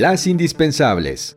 las indispensables.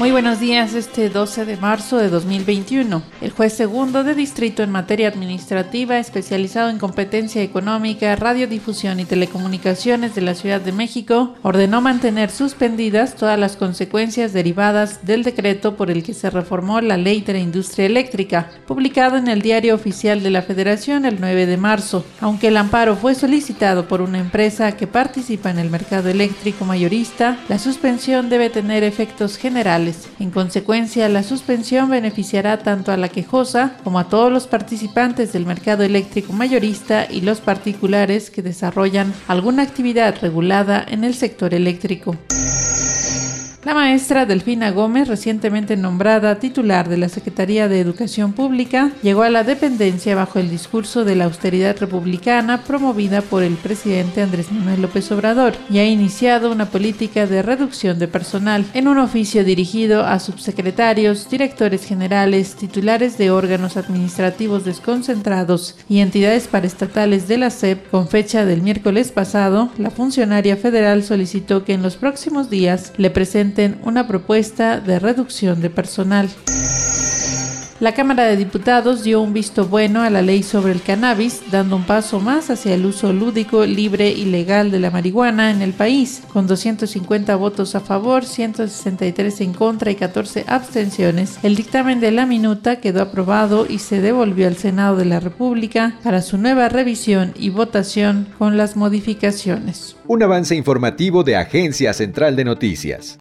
Muy buenos días, este 12 de marzo de 2021. El juez segundo de distrito en materia administrativa, especializado en competencia económica, radiodifusión y telecomunicaciones de la Ciudad de México, ordenó mantener suspendidas todas las consecuencias derivadas del decreto por el que se reformó la Ley de la Industria Eléctrica, publicado en el Diario Oficial de la Federación el 9 de marzo. Aunque el amparo fue solicitado por una empresa que participa en el mercado eléctrico mayorista, la suspensión debe tener efectos generales en consecuencia, la suspensión beneficiará tanto a la quejosa como a todos los participantes del mercado eléctrico mayorista y los particulares que desarrollan alguna actividad regulada en el sector eléctrico. La maestra Delfina Gómez, recientemente nombrada titular de la Secretaría de Educación Pública, llegó a la dependencia bajo el discurso de la austeridad republicana promovida por el presidente Andrés Manuel López Obrador y ha iniciado una política de reducción de personal en un oficio dirigido a subsecretarios, directores generales, titulares de órganos administrativos desconcentrados y entidades paraestatales de la SEP. Con fecha del miércoles pasado, la funcionaria federal solicitó que en los próximos días le presente una propuesta de reducción de personal. La Cámara de Diputados dio un visto bueno a la ley sobre el cannabis, dando un paso más hacia el uso lúdico, libre y legal de la marihuana en el país, con 250 votos a favor, 163 en contra y 14 abstenciones. El dictamen de la minuta quedó aprobado y se devolvió al Senado de la República para su nueva revisión y votación con las modificaciones. Un avance informativo de Agencia Central de Noticias.